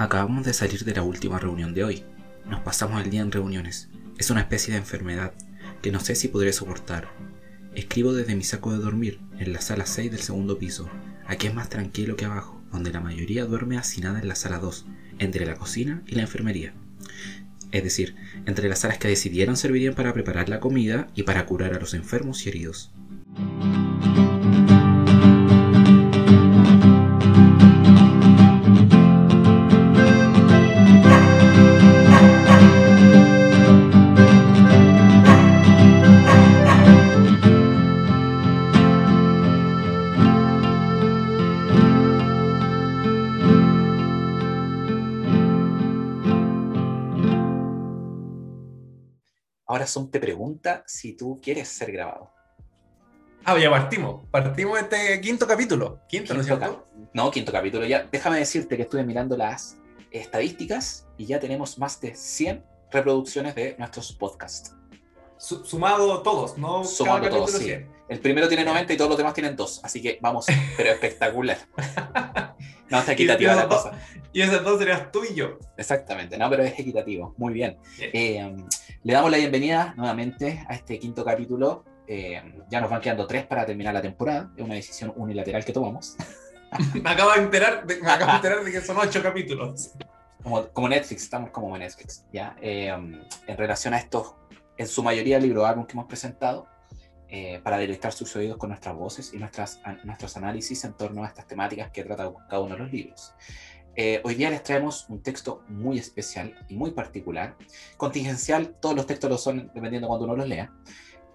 Acabamos de salir de la última reunión de hoy. Nos pasamos el día en reuniones. Es una especie de enfermedad que no sé si podré soportar. Escribo desde mi saco de dormir, en la sala 6 del segundo piso. Aquí es más tranquilo que abajo, donde la mayoría duerme hacinada en la sala 2, entre la cocina y la enfermería. Es decir, entre las salas que decidieron servirían para preparar la comida y para curar a los enfermos y heridos. Zoom te pregunta si tú quieres ser grabado. Ah, ya partimos. Partimos este quinto capítulo. Quinto, ¿no es Quinto cierto? cap- No, quinto capítulo. Ya, déjame decirte que estuve mirando las estadísticas y ya tenemos más de 100 reproducciones de nuestros podcasts. Su- sumado todos, ¿no? Sumando Cada todos, capítulo sí. 100. El primero tiene 90 y todos los demás tienen 2. Así que vamos, pero espectacular. No, está equitativa la esos cosa. Y esas dos serías tú y yo. Exactamente, no, pero es equitativo. Muy bien. Bien. Eh, le damos la bienvenida nuevamente a este quinto capítulo. Eh, ya nos van quedando tres para terminar la temporada. Es una decisión unilateral que tomamos. Me acabo de enterar de, me acabo de, enterar de que son ocho capítulos. Como, como Netflix, estamos como Netflix. ¿ya? Eh, en relación a estos, en su mayoría, libro álbum que hemos presentado, eh, para deleitar sus oídos con nuestras voces y nuestras, an- nuestros análisis en torno a estas temáticas que trata cada uno de los libros. Eh, hoy día les traemos un texto muy especial y muy particular. Contingencial, todos los textos lo son dependiendo de cuando uno los lea.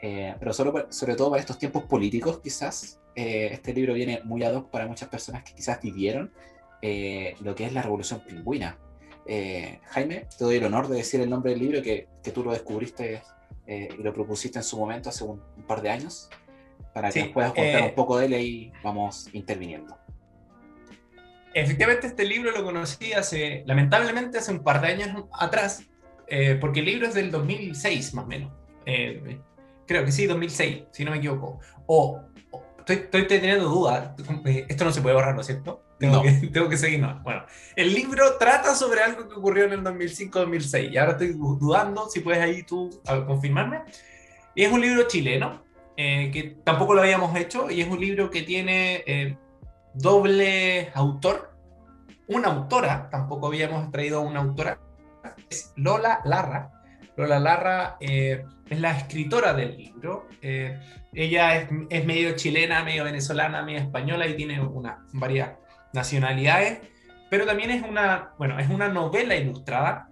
Eh, pero solo, sobre todo para estos tiempos políticos, quizás, eh, este libro viene muy ad hoc para muchas personas que quizás vivieron eh, lo que es la revolución pingüina. Eh, Jaime, te doy el honor de decir el nombre del libro que, que tú lo descubriste eh, y lo propusiste en su momento hace un, un par de años, para que Sí, nos puedas contar eh, un poco de él y vamos interviniendo. Efectivamente, este libro lo conocí hace, lamentablemente, hace un par de años atrás, eh, porque el libro es del 2006, más o menos. Eh, creo que sí, 2006, si no me equivoco. O, o- estoy, estoy teniendo dudas. esto no se puede borrar, ¿no es cierto? Tengo, No. que, tengo que seguir. no. Bueno, el libro trata sobre algo que ocurrió en el 2005-2006. Y ahora estoy du- dudando si puedes ahí tú confirmarme. Y es un libro chileno, eh, que tampoco lo habíamos hecho, y es un libro que tiene eh, doble autor, una autora, tampoco habíamos traído una autora, es Lola Larra. Lola Larra eh, es la escritora del libro. eh, ella es, es medio chilena, medio venezolana, medio española y tiene una, varias nacionalidades, pero también es una, bueno, es una novela ilustrada.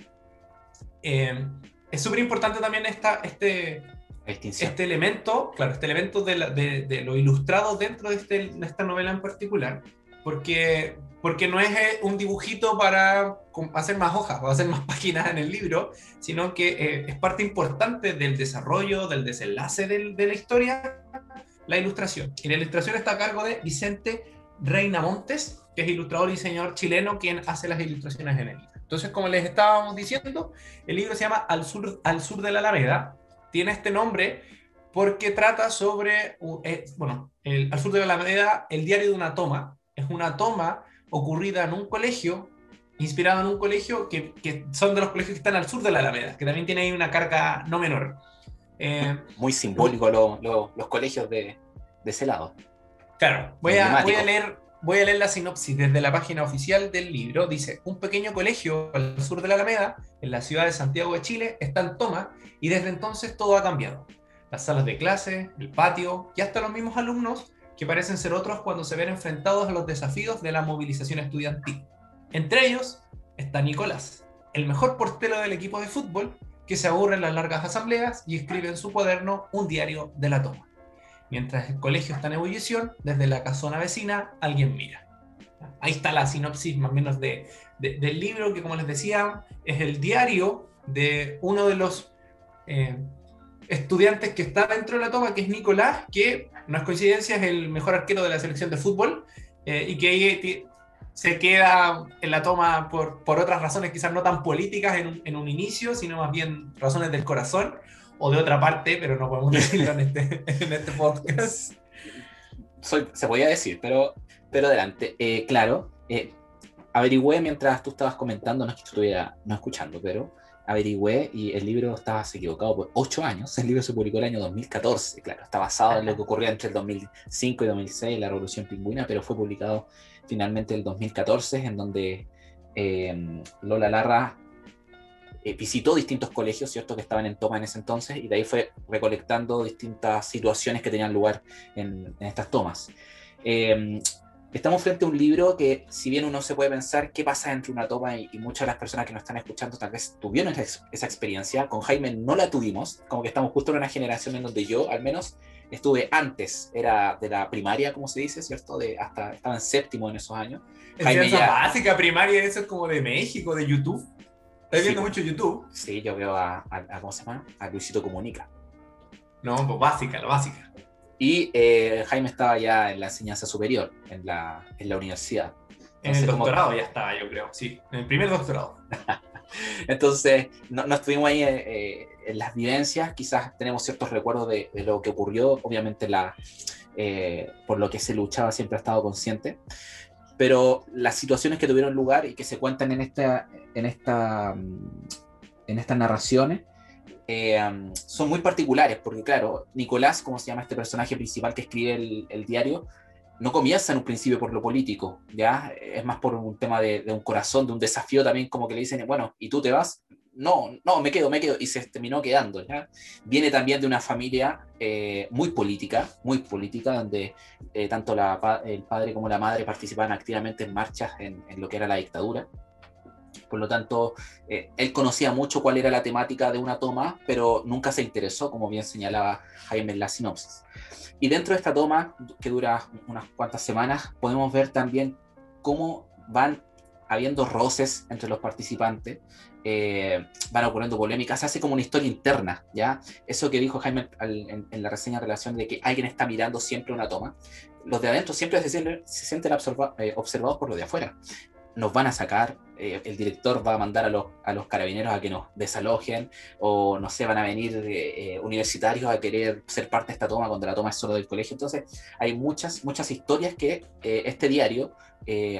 Eh, es súper importante también esta, este, distinción. este elemento, claro, este elemento de, la- de- de lo ilustrado dentro de, este- de esta novela en particular, porque, porque no es eh, un dibujito para hacer más hojas o hacer más páginas en el libro, sino que eh, es parte importante del desarrollo, del desenlace del- de la historia, la ilustración. Y la ilustración está a cargo de Vicente Reina Montes, que es ilustrador y diseñador chileno, quien hace las ilustraciones en el libro. Entonces, como les estábamos diciendo, el libro se llama Al sur, al sur de la Alameda, tiene este nombre porque trata sobre, eh, bueno, el- al sur de la Alameda, el diario de una toma. Es una toma ocurrida en un colegio, inspirado en un colegio que, que son de los colegios que están al sur de la Alameda, que también tiene ahí una carga no menor. Eh, Muy simbólico lo- lo- los colegios de, de ese lado. Claro, voy a, voy, a leer, voy a leer la sinopsis desde la página oficial del libro. Dice, un pequeño colegio al sur de la Alameda, en la ciudad de Santiago de Chile, está en toma y desde entonces todo ha cambiado. Las salas de clase, el patio y hasta los mismos alumnos que parecen ser otros cuando se ven enfrentados a los desafíos de la movilización estudiantil. Entre ellos está Nicolás, el mejor portero del equipo de fútbol que se aburre en las largas asambleas y escribe en su cuaderno un diario de la toma. Mientras el colegio está en ebullición, desde la casona vecina alguien mira. Ahí está la sinopsis más o menos de, de- del libro, que como les decía, es el diario de uno de los eh, estudiantes que está dentro de la toma, que es Nicolás, que no es coincidencia, es el mejor arquero de la selección de fútbol, eh, y que ahí se queda en la toma por, por otras razones quizás no tan políticas en un, en un inicio, sino más bien razones del corazón o de otra parte, pero no podemos decirlo en este, en este podcast. Soy, se podía decir, pero, pero adelante. Eh, claro, eh, averigüé mientras tú estabas comentando, no es que estuviera no escuchando, pero averigüé y el libro estaba equivocado por ocho años. El libro se publicó el año 2014, claro, está basado en lo que ocurrió entre el 2005 y 2006, la Revolución Pingüina, pero fue publicado finalmente el 2014, en donde eh, Lola Larra eh, visitó distintos colegios, ¿cierto?, que estaban en toma en ese entonces, y de ahí fue recolectando distintas situaciones que tenían lugar en, estas tomas. Eh, estamos frente a un libro que, si bien uno se puede pensar qué pasa entre una toma y, muchas de las personas que nos están escuchando tal vez tuvieron esa, esa, experiencia, con Jaime no la tuvimos, como que estamos justo en una generación en donde yo, al menos, estuve antes, era de la primaria, como se dice, ¿cierto? De hasta, estaba en séptimo en esos años. Jaime ya... básica, primaria, eso es como de México, de YouTube. ¿Estás viendo mucho YouTube? Sí, yo veo a, ¿cómo se llama? A Luisito Comunica. No, pues básica, la básica. Y eh, Jaime estaba ya en la enseñanza superior, en la, en la universidad. en el doctorado ya estaba, yo creo, sí, en el primer doctorado. Entonces, no, estuvimos ahí eh, eh, en las vivencias, quizás tenemos ciertos recuerdos de, lo que ocurrió, obviamente la, por lo que se luchaba siempre ha estado consciente, pero las situaciones que tuvieron lugar y que se cuentan en, esta, en, esta, en estas narraciones eh, son muy particulares, porque claro, Nicolás, como se llama este personaje principal que escribe el, diario, no comienza en un principio por lo político, ¿ya? Es más por un tema de, un corazón, de un desafío también, como que le dicen, bueno, ¿y tú te vas? No, no, me quedo, me quedo, y se terminó quedando, ¿ya? Viene también de una familia eh, muy política, muy política, donde eh, tanto la, el padre como la madre participaban activamente en marchas en, en lo que era la dictadura. Por lo tanto, eh, él conocía mucho cuál era la temática de una toma, pero nunca se interesó, como bien señalaba Jaime en la sinopsis. Y dentro de esta toma, que dura unas cuantas semanas, podemos ver también cómo van habiendo roces entre los participantes, eh, van ocurriendo polémicas, se hace como una historia interna, ¿ya? Eso que dijo Jaime en, la reseña en relación de que alguien está mirando siempre una toma, los de adentro siempre se sienten, se sienten eh, observados por los de afuera nos van a sacar, eh, el director va a mandar a los, a los carabineros a que nos desalojen, o no sé, van a venir eh, eh, universitarios a querer ser parte de esta toma cuando la toma es solo del colegio. Entonces, hay muchas, muchas historias que este diario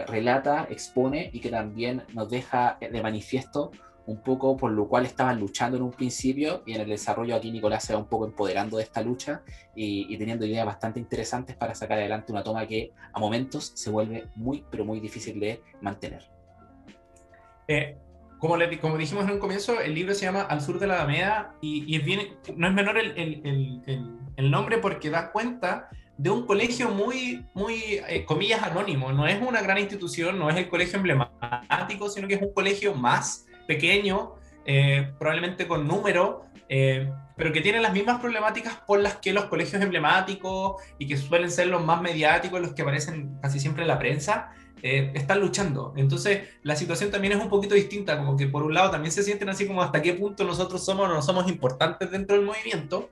relata, expone y que también nos deja de manifiesto un poco por lo cual estaban luchando en un principio y en el desarrollo aquí Nicolás se va un poco empoderando de esta lucha y, teniendo ideas bastante interesantes para sacar adelante una toma que a momentos se vuelve muy pero muy difícil de mantener. Eh, como, le, como dijimos en un comienzo, el libro se llama Al sur de la Alameda y, es bien, no es menor el, el, el, nombre porque da cuenta de un colegio muy, muy, eh, comillas, anónimo. No es una gran institución, no es el colegio emblemático, sino que es un colegio más pequeño, eh, probablemente con número, eh, pero que tiene las mismas problemáticas por las que los colegios emblemáticos y que suelen ser los más mediáticos, los que aparecen casi siempre en la prensa, eh, están luchando. Entonces, la situación también es un poquito distinta, como que por un lado también se sienten así como hasta qué punto nosotros somos o no somos importantes dentro del movimiento,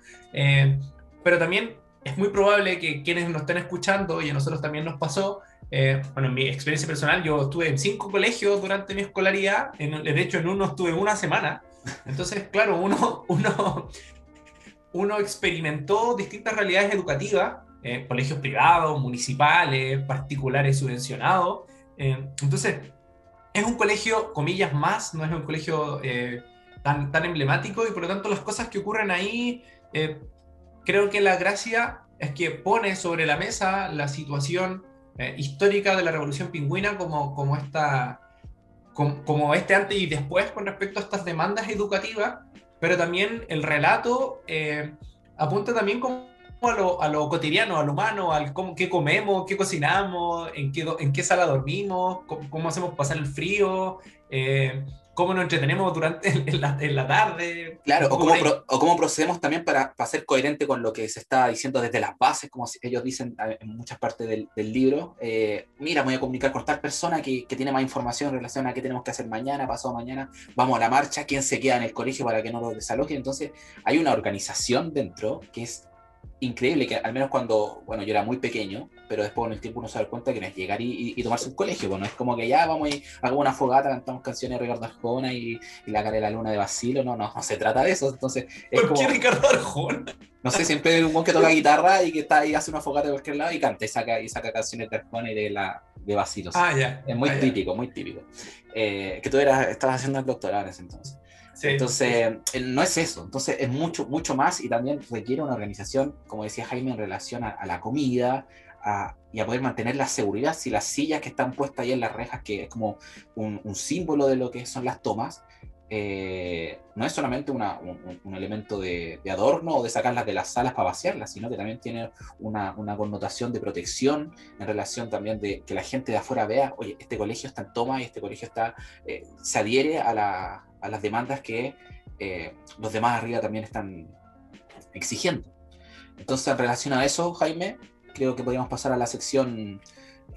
pero también es muy probable que quienes nos estén escuchando, y a nosotros también nos pasó, eh, bueno, en mi experiencia personal, yo estuve en cinco colegios durante mi escolaridad, de hecho en uno estuve una semana, entonces, claro, uno, uno, uno experimentó distintas realidades educativas, eh, colegios privados, municipales, particulares subvencionados, eh, entonces, es un colegio, comillas, más, no es un colegio tan, tan emblemático y por lo tanto las cosas que ocurren ahí creo que la gracia es que pone sobre la mesa la situación eh, histórica de la Revolución Pingüina como, como, esta, como, este antes y después con respecto a estas demandas educativas, pero también el relato eh, apunta también como a lo, a lo, cotidiano, al humano, al cómo, qué comemos, qué cocinamos, en qué, en qué sala dormimos, cómo, hacemos pasar el frío, eh, cómo nos entretenemos durante en la, en la tarde. Claro, o cómo, o cómo, procedemos también para, para, ser coherente con lo que se está diciendo desde las bases, como ellos dicen en muchas partes del, del libro. Eh, mira, voy a comunicar con tal persona que, que, tiene más información en relación a qué tenemos que hacer mañana, pasado mañana, vamos a la marcha, quién se queda en el colegio para que no lo desalojen. Entonces, hay una organización dentro que es increíble que al menos cuando, bueno, yo era muy pequeño, pero después con el tiempo uno se da cuenta que no es llegar y, tomarse un colegio, bueno, es como que ya vamos y hagamos una fogata, cantamos canciones de Ricardo Arjona y, la cara de la luna de Basilo, no, no, no se trata de eso, entonces... Es ¿Por qué Ricardo Arjona? No sé, siempre hay un buen que toca guitarra y que está ahí, hace una fogata de cualquier lado y canta y saca, y saca canciones de Arjona y de la, de vacilos. Ah, ya. Es muy Ah, típico, muy típico. Eh, que tú eras, estabas haciendo el doctorado en ese entonces. Entonces, eh, no es eso. Entonces, es mucho, mucho más y también requiere una organización, como decía Jaime, en relación a, la comida a- y a poder mantener la seguridad. Si las sillas que están puestas ahí en las rejas, que es como un, símbolo de lo que son las tomas, eh, no es solamente una- un, elemento de, de adorno o de sacarlas de las salas para vaciarlas, sino que también tiene una, una connotación de protección en relación también de que la gente de afuera vea, oye, este colegio está en toma y este colegio está, eh, se adhiere a, la- a las demandas que eh, los demás arriba también están exigiendo. Entonces, en relación a eso, Jaime, creo que podríamos pasar a la sección...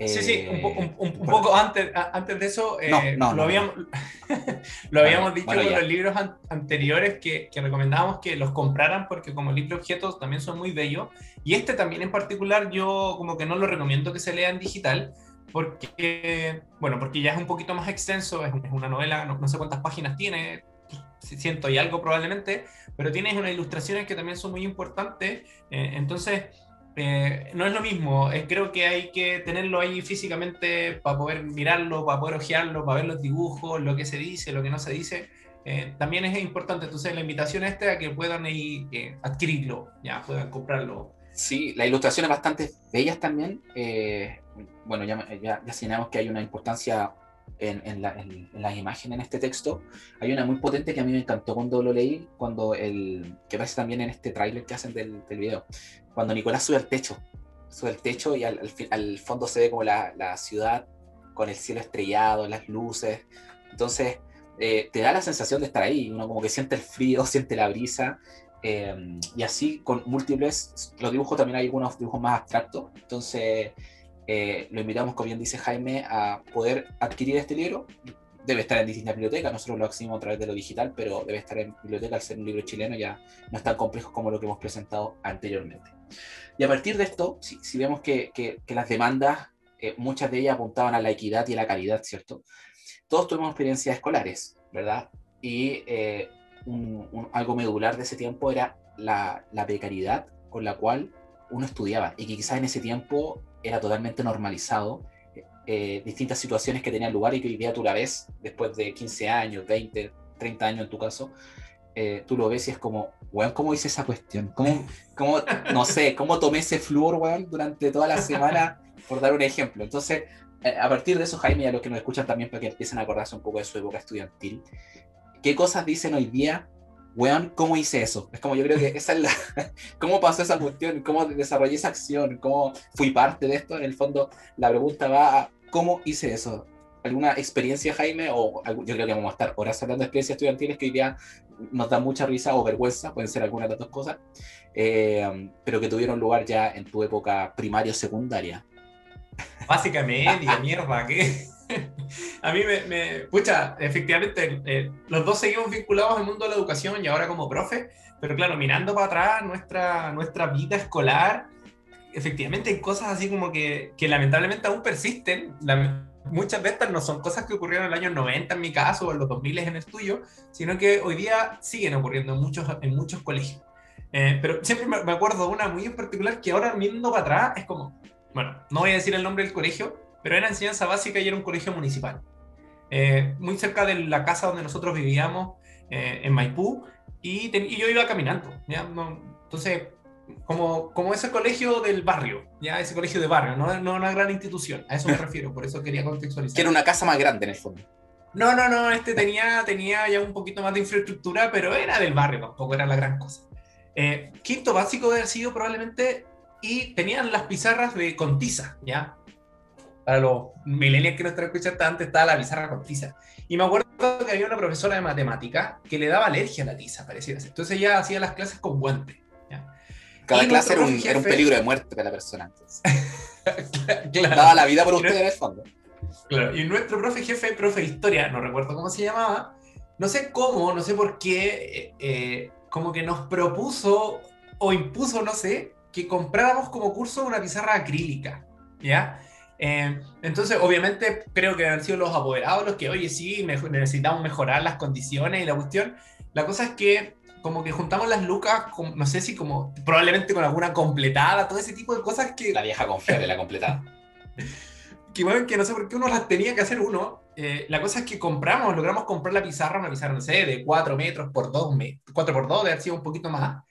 Sí, sí, un, po- eh, un- un- un bueno, poco antes, antes de eso, eh, No, no, lo no, habíamos, lo habíamos dicho bueno, ya. los libros an- anteriores que, que recomendábamos que los compraran porque como libro objetos también son muy bellos. Y este también en particular yo como que no lo recomiendo que se lea en digital porque, bueno, porque ya es un poquito más extenso, es, un- es una novela, no, no sé cuántas páginas tiene, ciento y algo probablemente, pero tiene unas ilustraciones que también son muy importantes. eh, entonces... Eh, no es lo mismo, eh, creo que hay que tenerlo ahí físicamente para poder mirarlo, para poder ojearlo, para ver los dibujos, lo que se dice, lo que no se dice. Eh, también es importante, entonces la invitación es a que puedan eh, adquirirlo, ya puedan comprarlo. Sí, las ilustraciones bastante bellas también. eh, bueno, ya, ya, ya señalamos que hay una importancia en, en, en- en las imágenes en este texto. Hay una muy potente que a mí me encantó cuando lo leí, cuando el, que aparece también en este tráiler que hacen del, del video, cuando Nicolás sube al techo, sube al techo y al, al al fondo se ve como la, la ciudad con el cielo estrellado, las luces. Entonces, eh, te da la sensación de estar ahí, uno como que siente el frío, siente la brisa, eh, y así con múltiples, los dibujos también hay algunos dibujos más abstractos, entonces eh, lo invitamos, como bien dice Jaime, a poder adquirir este libro. Debe estar en distintas bibliotecas, nosotros lo accedimos a través de lo digital, pero debe estar en biblioteca al ser un libro chileno, ya no es tan complejo como lo que hemos presentado anteriormente. Y a partir de esto, si, si vemos que, que- que las demandas, eh, muchas de ellas apuntaban a la equidad y a la calidad, ¿cierto? Todos tuvimos experiencias escolares, ¿verdad? Y eh, un- un- algo medular de ese tiempo era la, la precariedad con la cual uno estudiaba y que quizás en ese tiempo era totalmente normalizado eh, distintas situaciones que tenían lugar y que hoy día tú la ves después de 15 años, 20, 30 años en tu caso, eh, tú lo ves y es como, weón, ¿cómo hice esa cuestión? ¿Cómo, cómo, no sé, cómo tomé ese flúor, weón, durante toda la semana, por dar un ejemplo? Entonces, eh, a partir de eso, Jaime, y a los que nos escuchan también para que empiecen a acordarse un poco de su época estudiantil, ¿qué cosas dicen hoy día? Weón, ¿cómo hice eso? Es como yo creo que esa es la... ¿Cómo pasó esa cuestión? ¿Cómo desarrollé esa acción? ¿Cómo fui parte de esto? En el fondo, la pregunta va a ¿cómo hice eso? ¿Alguna experiencia, Jaime? O yo creo que vamos a estar horas hablando de experiencias estudiantiles que hoy día nos dan mucha risa o vergüenza, pueden ser algunas de las dos cosas, eh, pero que tuvieron lugar ya en tu época primaria o secundaria. Básicamente, y mierda, que a mí me, me- pucha, efectivamente, eh, los dos seguimos vinculados al mundo de la educación y ahora como profe, pero claro, mirando para atrás nuestra, nuestra vida escolar, efectivamente hay cosas así como que, que lamentablemente aún persisten. La- muchas de estas no son cosas que ocurrieron en el año 90 en mi caso o en los 2000 en el tuyo, sino que hoy día siguen ocurriendo en muchos, en muchos colegios. Eh, pero siempre me acuerdo una muy en particular que ahora mirando para atrás es como, bueno, no voy a decir el nombre del colegio, pero era enseñanza básica y era un colegio municipal. Eh, muy cerca de la casa donde nosotros vivíamos, eh, en Maipú, y, y yo iba caminando. ¿ya? No- entonces, como, como ese colegio del barrio, ya ese colegio de barrio, no, no una gran institución, a eso me refiero, por eso quería contextualizar. Que era una casa más grande en el fondo. No, no, no, este tenía, tenía ya un poquito más de infraestructura, pero era del barrio, tampoco era la gran cosa. Eh, quinto básico debe haber sido probablemente, y tenían las pizarras de con tiza, ¿ya? Para los millennials que no están escuchando antes, estaba la pizarra con tiza. Y me acuerdo que había una profesora de matemática que le daba alergia a la tiza, pareciera. Entonces ella hacía las clases con guantes. Cada Y clase era un, era un jefe- peligro de muerte para la persona. entonces. Claro. Daba la vida por usted en el fondo. Claro, y nuestro profe jefe, profe de historia, no recuerdo cómo se llamaba, no sé cómo, no sé por qué, eh, eh, como que nos propuso o impuso, no sé, que compráramos como curso una pizarra acrílica, ¿ya? Eh, entonces, obviamente, creo que han sido los apoderados los que, oye, sí, necesitamos mejorar las condiciones y la cuestión. La cosa es que, como que juntamos las lucas, con- no sé si como, probablemente con alguna completada, todo ese tipo de cosas que La vieja confiable, la completada. que, bueno, que no sé por qué uno las tenía que hacer uno. Eh, la cosa es que compramos, logramos comprar la pizarra, una pizarra, no sé, de 4 metros por 2, 4 por 2, de haber sido un poquito más.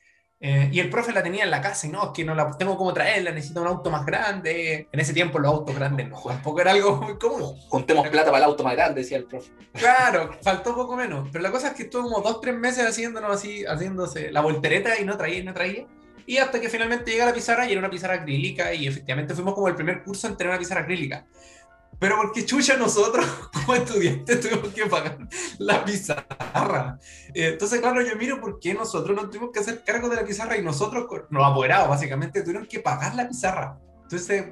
Eh, y el profe la tenía en la casa y no, es que no la tengo como traerla, necesito un auto más grande. En ese tiempo los autos grandes no, tampoco era algo muy común. Juntemos plata para el auto más grande, decía el profe. Claro, faltó poco menos. Pero la cosa es que estuvo como dos, tres meses haciéndonos así, haciéndose la voltereta y no traía y no traía. Y hasta que finalmente llega la pizarra y era una pizarra acrílica y efectivamente fuimos como el primer curso en tener una pizarra acrílica. Pero porque chucha nosotros como estudiantes tuvimos que pagar la pizarra. Eh, entonces, claro, yo miro por qué nosotros no tuvimos que hacer cargo de la pizarra y nosotros, los apoderados, básicamente, tuvieron que pagar la pizarra. Entonces...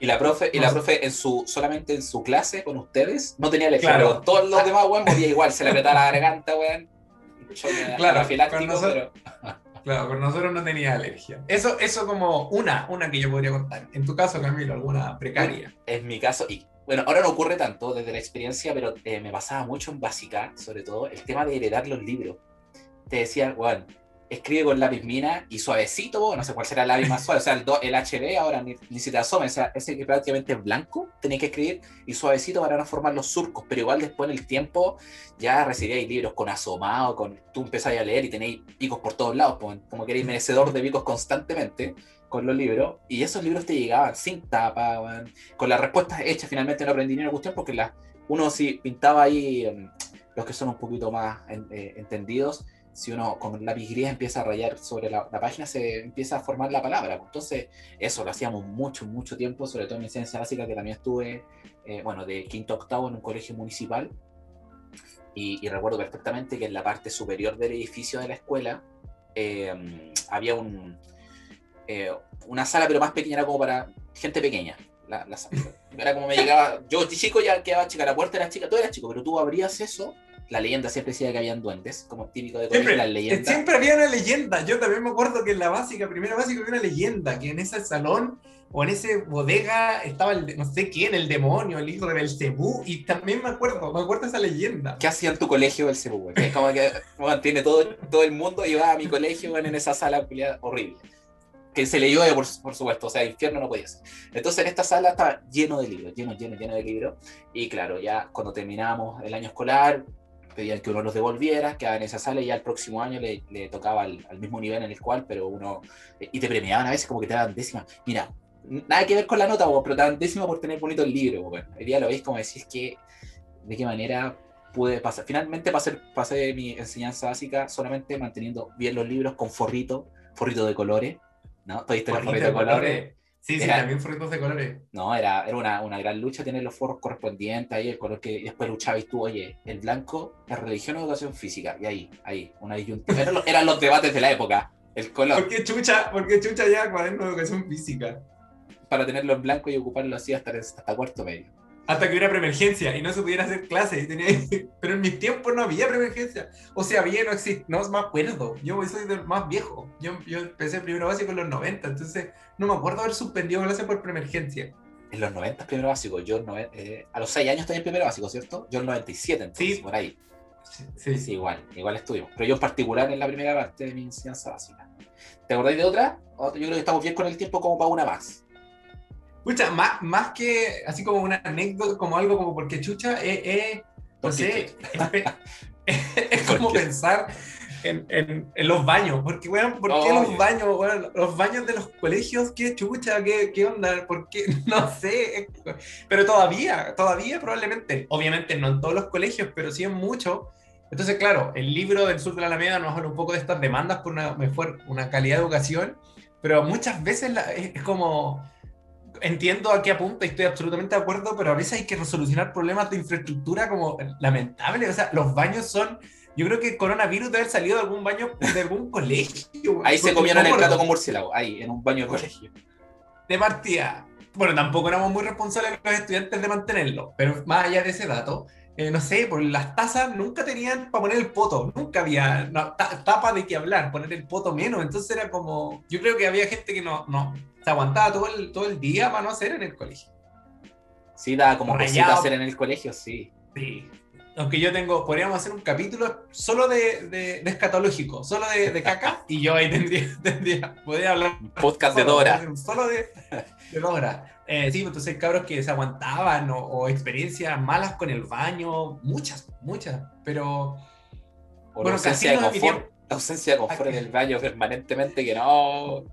Y la profe, y la profe en su, solamente en su clase con ustedes no tenía lección. Claro. todos los demás, weón, podía igual, se le apretaba la garganta, weón. Claro, nosotros, claro, con nosotros no tenía alergia. Eso, eso como una, una que yo podría contar. En tu caso, Camilo, alguna precaria. En mi caso, y bueno, ahora no ocurre tanto desde la experiencia, pero eh, me pasaba mucho en básica, sobre todo, el tema de heredar los libros. Te decía, bueno, escribe con lápiz mina y suavecito, no sé cuál será el lápiz más suave, o sea, el, el HB ahora ni, ni se te asome, o sea, ese que prácticamente es blanco, tenés que escribir y suavecito para no formar los surcos, pero igual después en el tiempo ya recibíais libros con asomado, con tú empezáis a leer y tenéis picos por todos lados, como queréis merecedor de picos constantemente con los libros, y esos libros te llegaban sin tapa, con las respuestas hechas, finalmente no aprendí ni una cuestión, porque la, uno si pintaba ahí, em, los que son un poquito más eh, entendidos, si uno con lápiz gris empieza a rayar sobre la, página, se empieza a formar la palabra. Entonces, eso lo hacíamos mucho, mucho tiempo, sobre todo en mi ciencia básica, que también estuve, eh, bueno, de quinto a octavo en un colegio municipal. Y, recuerdo perfectamente que en la parte superior del edificio de la escuela em, había un, eh, una sala, pero más pequeña, era como para gente pequeña. La, Era como me llegaba, yo chico ya quedaba chica, la puerta era chica, todo era chico, pero tú abrías eso, la leyenda siempre decía que habían duendes, como típico de siempre, las leyendas. Siempre había una leyenda, yo también me acuerdo que en la básica, primera básica, había una leyenda, que en ese salón o en ese bodega estaba el, no sé quién, el demonio, el hijo de Belcebú, y también me acuerdo, me acuerdo esa leyenda. ¿Qué hacía en tu colegio Belcebú? Es como que tiene todo, todo el mundo y va a mi colegio en esa sala horrible que se le llueve, por, por, supuesto, o sea, infierno no podía ser. Entonces en esta sala estaba lleno de libros, lleno, lleno, lleno de libros, y claro, ya cuando terminábamos el año escolar, pedían que uno los devolviera, quedaba en esa sala y ya el próximo año le, le tocaba al, al, mismo nivel en el cual, pero uno, y te premiaban a veces como que te daban décima. Mira, nada que ver con la nota, pero te daban décima por tener bonito el libro. Bueno, el día lo veis como decís que, de qué manera pude pasar. Finalmente pasé, pasé mi enseñanza básica solamente manteniendo bien los libros con forrito, forrito de colores, ¿no? Todavía los forritos de colores. Sí, sí, también forritos de colores. No, era, era una, una, gran lucha tener los forros correspondientes ahí, el color que después luchabas tú, oye, el blanco es religión o educación física, y ahí, ahí, una disyuntiva. eran, los, eran los debates de la época, el color. ¿Por qué chucha, por qué chucha ya cuaderno de educación física? Para tenerlo en blanco y ocuparlo así hasta, hasta cuarto medio hasta que hubiera preemergencia y no se pudiera hacer clases. Tenía... Pero en mis tiempos no había preemergencia. O sea, había, no existe, no me acuerdo. Yo soy del más viejo. Yo, yo empecé primero básico en los 90, entonces no me acuerdo haber suspendido clases por preemergencia. En los 90 primero básico, yo eh, a los 6 años estoy en primero básico, ¿cierto? Yo en 97, entonces, sí. por ahí. Sí, sí, igual, igual estudio. Pero yo en particular en la primera parte de mi enseñanza básica. ¿Te acordáis de otra? Yo creo que estamos bien con el tiempo como para una más. Escucha, más, más que así como una anécdota, como algo como porque chucha, eh, eh, no sé, es, como pensar en, en, en, los baños, porque, weón, ¿por qué los baños, weón? Los baños de los colegios, qué chucha, qué, qué onda, ¿por qué? No sé, pero todavía, todavía probablemente, obviamente no en todos los colegios, pero sí en muchos. Entonces, claro, el libro del sur de la Alameda nos habla un poco de estas demandas por una mejor, una calidad de educación, pero muchas veces la, es como entiendo a qué apunta y estoy absolutamente de acuerdo, pero a veces hay que resolucionar problemas de infraestructura como lamentables. O sea, los baños son. Yo creo que coronavirus debe haber salido de algún baño de algún colegio. Ahí se comieron el plato con murciélago, ahí, en un baño de colegio. De partida. Bueno, tampoco éramos muy responsables los estudiantes de mantenerlo, pero más allá de ese dato, eh, no sé, por las tazas nunca tenían para poner el poto, nunca había no, tapa de qué hablar, poner el poto menos, entonces era como, yo creo que había gente que no, no, se aguantaba todo el, todo el día para no hacer en el colegio. Sí, da como cosita hacer en el colegio, sí. Sí. Aunque yo tengo, podríamos hacer un capítulo solo de, de, escatológico, solo de, de, caca, y yo ahí tendría, tendría podría hablar. podcast de Dora. Solo de, de Dora. Eh, sí, entonces cabros que se aguantaban o, experiencias malas con el baño, muchas, muchas, pero... bueno, ausencia de confort, ausencia de confort en el baño permanentemente que no...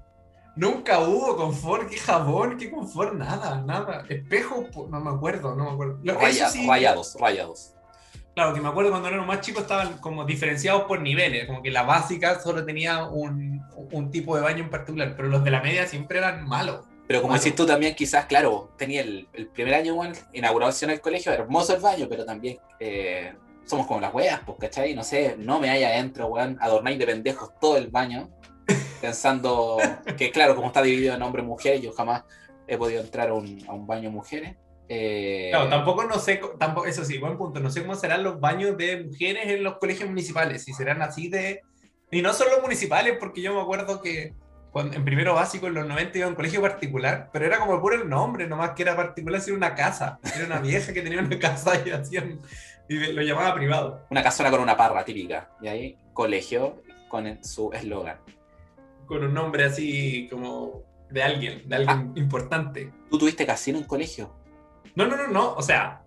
Nunca hubo confort, qué jabón, qué confort, nada, nada. Espejo, no me acuerdo, no me acuerdo. rayados, rayados. Claro, que me acuerdo cuando éramos más chicos estaban como diferenciados por niveles, como que la básica solo tenía un, un tipo de baño en particular, pero los de la media siempre eran malos. Pero como decís tú también, quizás, claro, tenía el, el primer año, bueno, inauguración del colegio, hermoso el baño, pero también eh, somos como las weas, pues, ¿cachai? No sé, no me haya adentro, weón, adornáis de pendejos todo el baño, pensando que, claro, como está dividido en hombres y mujeres, yo jamás he podido entrar a un, a un baño mujeres. Eh... Claro, tampoco no sé, tampoco, eso sí, buen punto, no sé cómo serán los baños de mujeres en los colegios municipales, si serán así de... Y no solo municipales, porque yo me acuerdo que en primero básico, en los 90 iba a un colegio particular, pero era como puro el nombre, nomás que era particular, era una casa. Era una vieja que tenía una casa y hacían, y lo llamaba privado. Una casona con una parra típica. Y ahí, colegio con su eslogan. Con un nombre así como de alguien, de alguien ah. importante. ¿Tú tuviste casino en colegio? No, no, no, no. O sea,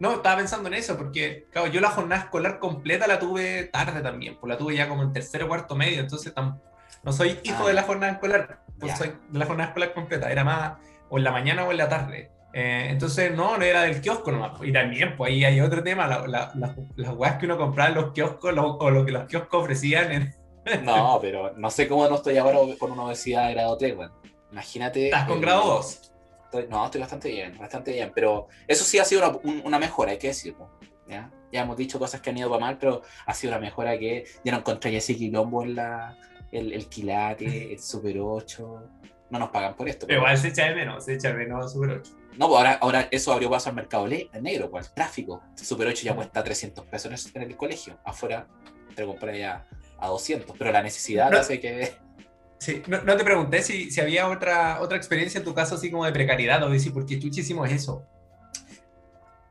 no, estaba pensando en eso, porque, claro, yo la jornada escolar completa la tuve tarde también, pues la tuve ya como en tercero o cuarto medio, entonces tampoco no soy hijo ah. de la jornada escolar, pues soy de la jornada escolar completa, era más o en la mañana o en la tarde. Eh, entonces, no, no era del kiosco nomás. Y también, pues ahí hay otro tema, las weas que uno compraba en los kioscos o lo que los kioscos ofrecían. no, pero no sé cómo no estoy ahora con una obesidad de grado 3, bueno. Imagínate. ¿Estás con grado 2? no, estoy bastante bien, bastante bien. Pero eso sí ha sido una, una mejora, hay que decirlo. ¿ya? ya hemos dicho cosas que han ido para mal, pero ha sido una mejora que ya no encontré ese quilombo en la, el, el Quilate, el Super 8. No nos pagan por esto. Pero igual se echa de menos, se echa de menos Super 8. No, pues ahora, ahora eso abrió paso al mercado negro, pues, el tráfico. El Super 8 ya cuesta 300 pesos en el colegio. Afuera te lo compré ya a 200, pero la necesidad hace que... Sí, no, no, te pregunté si, si había otra, otra experiencia en tu caso así como de precariedad o decir, ¿por qué chuchi hicimos eso?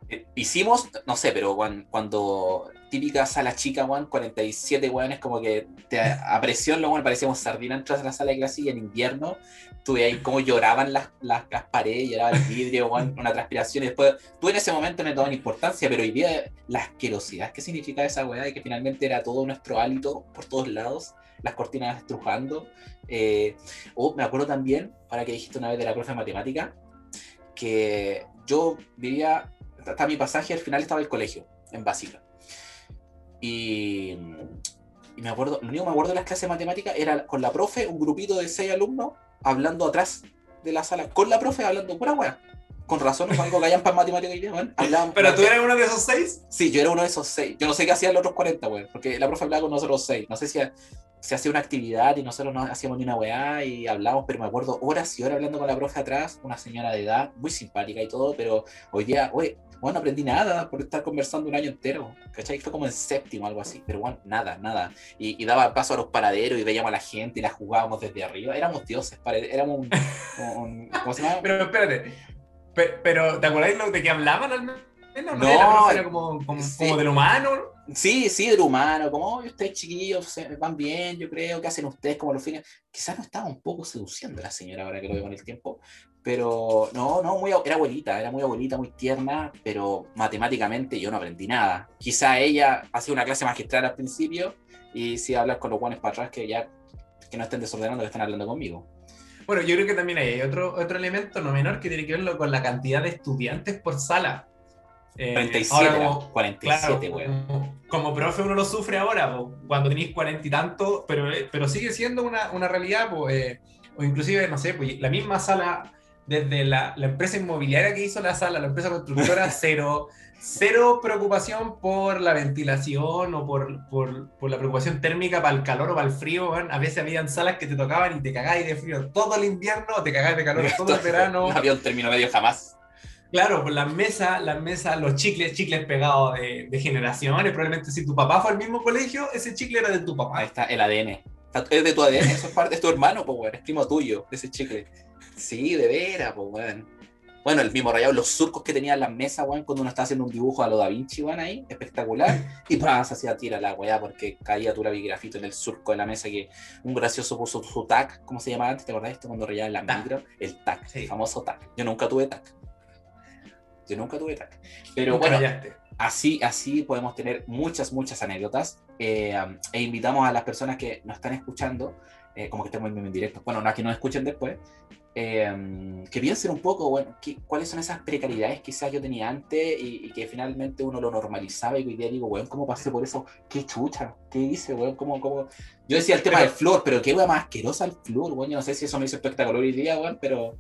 Eh, hicimos, no sé, pero cuando, típica sala chica, weón, 47 weones, como que te, a presión, lo parecíamos sardinas entras a la sala de clase y en invierno tuve ahí como lloraban las, las, paredes, lloraba el vidrio, weón, una transpiración y después, tú en ese momento no le daban importancia, pero hoy día la asquerosidad, ¿qué significa esa weá? De que finalmente era todo nuestro hálito por todos lados, las cortinas estrujando. Eh, oh, me acuerdo también, para que dijiste una vez de la profe de matemática, que yo vivía hasta mi pasaje, al final estaba el colegio, en básica. Y, me acuerdo, lo único que me acuerdo de las clases de matemática era con la profe, un grupito de seis alumnos, hablando atrás de la sala, con la profe hablando pura weá. Con razón, no algo que hayan para matemática y hablaban. ¿Pero tú eras uno de esos seis? Sí, yo era uno de esos seis. Yo no sé qué hacían los otros 40, weón, porque la profe hablaba con nosotros seis. No sé si se hacía una actividad y nosotros no hacíamos ni una weá y hablábamos, pero me acuerdo horas y horas hablando con la profe atrás, una señora de edad, muy simpática y todo, pero hoy día, oye, bueno, aprendí nada por estar conversando un año entero, ¿cachai? Fue como en séptimo, algo así, pero bueno, nada, nada. Y, daba paso a los paraderos y veíamos a la gente y la jugábamos desde arriba. Éramos dioses, éramos un, ¿cómo se llama? Pero espérate, pero, ¿te acordáis de que hablaban al menos? No, era como, como, como del humano. Sí, sí, del humano, como ustedes chiquillos van bien, yo creo, ¿qué hacen ustedes como los fines? Quizás no estaba un poco seduciendo la señora ahora que lo veo con el tiempo, pero no, no, muy, era abuelita, era muy abuelita, muy tierna, pero matemáticamente yo no aprendí nada. Quizá ella hacía una clase magistral al principio y sí hablar con los guanes para atrás que ya que no estén desordenando, que estén hablando conmigo. Bueno, yo creo que también hay otro, otro elemento no menor que tiene que ver con la cantidad de estudiantes por sala. 47, eh, 47, como, profe uno lo sufre ahora, cuando tenéis cuarenta y tanto, pero, eh, pero sigue siendo una, una realidad, eh, o inclusive, no sé, pues, la misma sala desde la, la, empresa inmobiliaria que hizo la sala, la empresa constructora, cero, cero preocupación por la ventilación o por, por, por, la preocupación térmica para el calor o para el frío. A veces habían salas que te tocaban y te cagáis de frío todo el invierno, te cagáis de calor todo el verano. No había un término medio jamás. Claro, por las mesas, las mesas, los chicles, chicles pegados de, de, generaciones. Probablemente si tu papá fue al mismo colegio, ese chicle era de tu papá. Ahí está el ADN. Es de tu ADN, eso es parte de tu hermano, pues, es primo tuyo, ese chicle. Sí, de veras, pues, weón. Bueno, el mismo rayado, los surcos que tenía en las mesas, weón, cuando uno estaba haciendo un dibujo a lo Da Vinci, weón, ahí, espectacular. Y se hacía tira la weá porque caía tu lapigrafito en el surco de la mesa que un gracioso puso su tac, ¿cómo se llamaba antes? ¿Te acordás esto cuando rayaba en la micro? El tac, el famoso tac. Yo nunca tuve tac. Yo nunca tuve tac. Pero bueno, así, así podemos tener muchas, muchas anécdotas. Eh, e invitamos a las personas que nos están escuchando, eh, como que estemos en directo, bueno, no, que nos escuchen después, eh, que piensen un poco, bueno, cuáles son esas precariedades que quizás yo tenía antes y, que finalmente uno lo normalizaba y hoy día digo, bueno, ¿cómo pasé por eso? ¿Qué chucha? ¿Qué hice, weón? ¿Cómo, cómo? Yo decía el tema del flor, pero qué weón más asquerosa el flor, weón. Yo no sé si eso me hizo espectacular hoy día, weón, pero...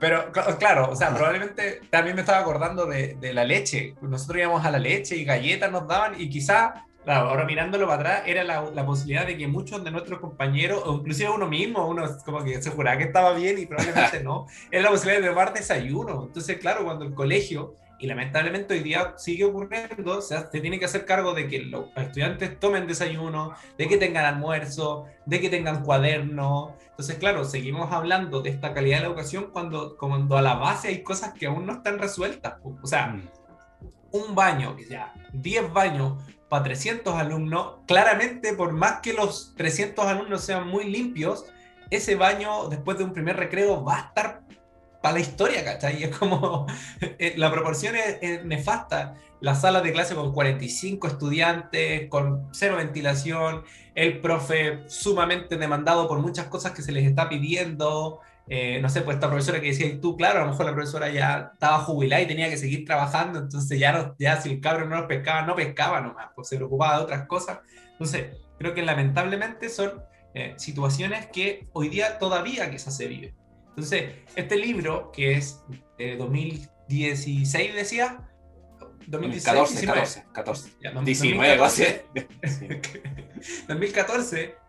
Pero claro, o sea, probablemente también me estaba acordando de, de, la leche. Nosotros íbamos a la leche y galletas nos daban y quizá Claro, ahora mirándolo para atrás, era la, la, posibilidad de que muchos de nuestros compañeros, o inclusive uno mismo, uno como que se juraba que estaba bien y probablemente no, era la posibilidad de tomar desayuno. Entonces, claro, cuando el colegio, y lamentablemente hoy día sigue ocurriendo, o sea, se tiene que hacer cargo de que los estudiantes tomen desayuno, de que tengan almuerzo, de que tengan cuaderno. Entonces, claro, seguimos hablando de esta calidad de la educación cuando, cuando a la base hay cosas que aún no están resueltas. O sea, mm. un baño, sea 10 baños para 300 alumnos, claramente por más que los 300 alumnos sean muy limpios, ese baño después de un primer recreo va a estar para la historia, ¿cachai? Es como, eh, la proporción es, nefasta. La sala de clase con 45 estudiantes, con cero ventilación, el profe sumamente demandado por muchas cosas que se les está pidiendo, eh, no sé, pues esta profesora que decía tú, claro, a lo mejor la profesora ya estaba jubilada y tenía que seguir trabajando, entonces ya, no, ya si el cabrón no lo pescaba, no pescaba nomás, pues se preocupaba de otras cosas. Entonces, creo que lamentablemente son eh, situaciones que hoy día todavía quizás se vive. Entonces, este libro, que es de 2016, decía, 2014, 14, 14. 19, 2014,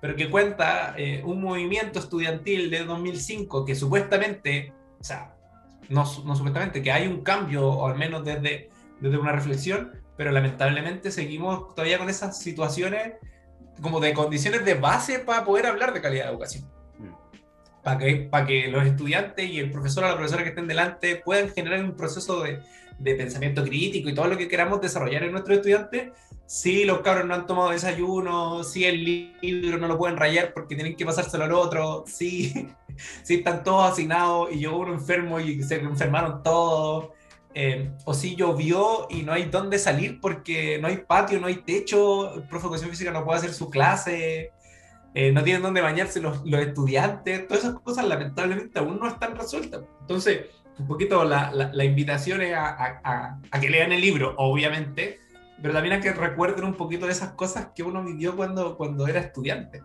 pero que cuenta eh, un movimiento estudiantil de 2005 que supuestamente, o sea, no, no, supuestamente, que hay un cambio, o al menos desde, desde una reflexión, pero lamentablemente seguimos todavía con esas situaciones como de condiciones de base para poder hablar de calidad de educación. Mm. Para que, para que los estudiantes y el profesor o la profesora que estén delante puedan generar un proceso de, de pensamiento crítico y todo lo que queramos desarrollar en nuestros estudiantes, si los cabros no han tomado desayuno, si el libro no lo pueden rayar porque tienen que pasárselo al otro, si, si están todos asignados y yo uno enfermo y se enfermaron todos, eh, o si llovió y no hay dónde salir porque no hay patio, no hay techo, el profe de educación física no puede hacer su clase, eh, no tienen dónde bañarse los, los estudiantes, todas esas cosas lamentablemente aún no están resueltas. Entonces, un poquito la, la, invitación es a, a, que lean el libro, obviamente, pero también a que recuerden un poquito de esas cosas que uno vivió cuando, cuando era estudiante.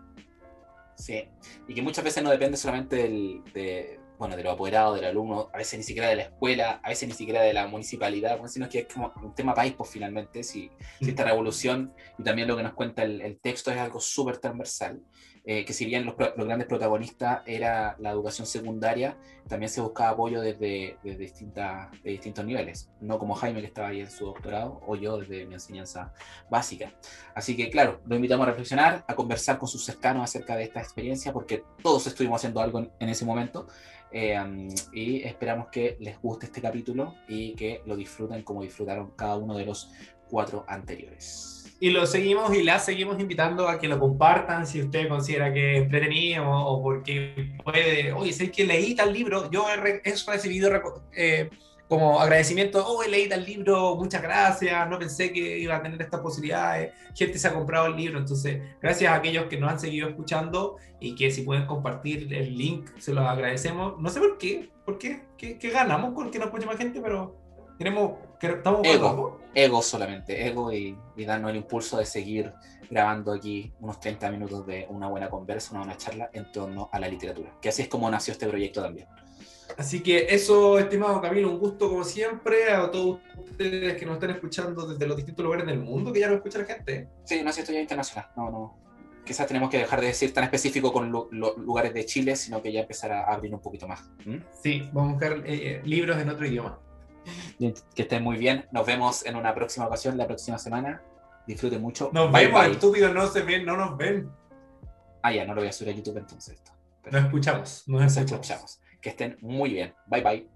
Sí, y que muchas veces no depende solamente del, de, bueno, de los apoderados, del alumno, a veces ni siquiera de la escuela, a veces ni siquiera de la municipalidad, sino que es como un tema país, pues finalmente, si, si esta revolución y también lo que nos cuenta el, el texto es algo súper transversal. Eh, que si bien los, grandes protagonistas era la educación secundaria, también se buscaba apoyo desde, distintas, de distintos niveles, no como Jaime que estaba ahí en su doctorado o yo desde mi enseñanza básica. Así que claro, lo invitamos a reflexionar, a conversar con sus cercanos acerca de esta experiencia, porque todos estuvimos haciendo algo en, ese momento. Eh, y esperamos que les guste este capítulo y que lo disfruten como disfrutaron cada uno de los cuatro anteriores y lo seguimos y la seguimos invitando a que lo compartan si usted considera que es entretenido o porque puede, oye, sé que leí tal libro, yo he, recibido eh, como agradecimiento, oh, leí tal libro, muchas gracias, no pensé que iba a tener estas posibilidades, gente se ha comprado el libro, entonces gracias a aquellos que nos han seguido escuchando y que si pueden compartir el link, se los agradecemos. No sé por qué, por qué, qué, ganamos con que nos escuche más gente, pero tenemos ego, ego solamente, ego y, darnos el impulso de seguir grabando aquí unos 30 minutos de una buena conversa, una buena charla en torno a la literatura, que así es como nació este proyecto también. Así que eso, estimado Camilo, un gusto como siempre a todos ustedes que nos están escuchando desde los distintos lugares del mundo, que ya nos escucha la gente. Sí, no es esto ya internacional, no, no. Quizás tenemos que dejar de decir tan específico con los lugares de Chile, sino que ya empezar a abrir un poquito más. ¿Mm? Sí, vamos a buscar eh, libros en otro idioma. Que estén muy bien. Nos vemos en una próxima ocasión, la próxima semana. Disfruten mucho. Nos vemos, estúpidos, no se ven, no nos ven. Ah, ya, no lo voy a subir a YouTube entonces. Esto. Nos escuchamos. Nos escuchamos. escuchamos. Que estén muy bien. Bye bye.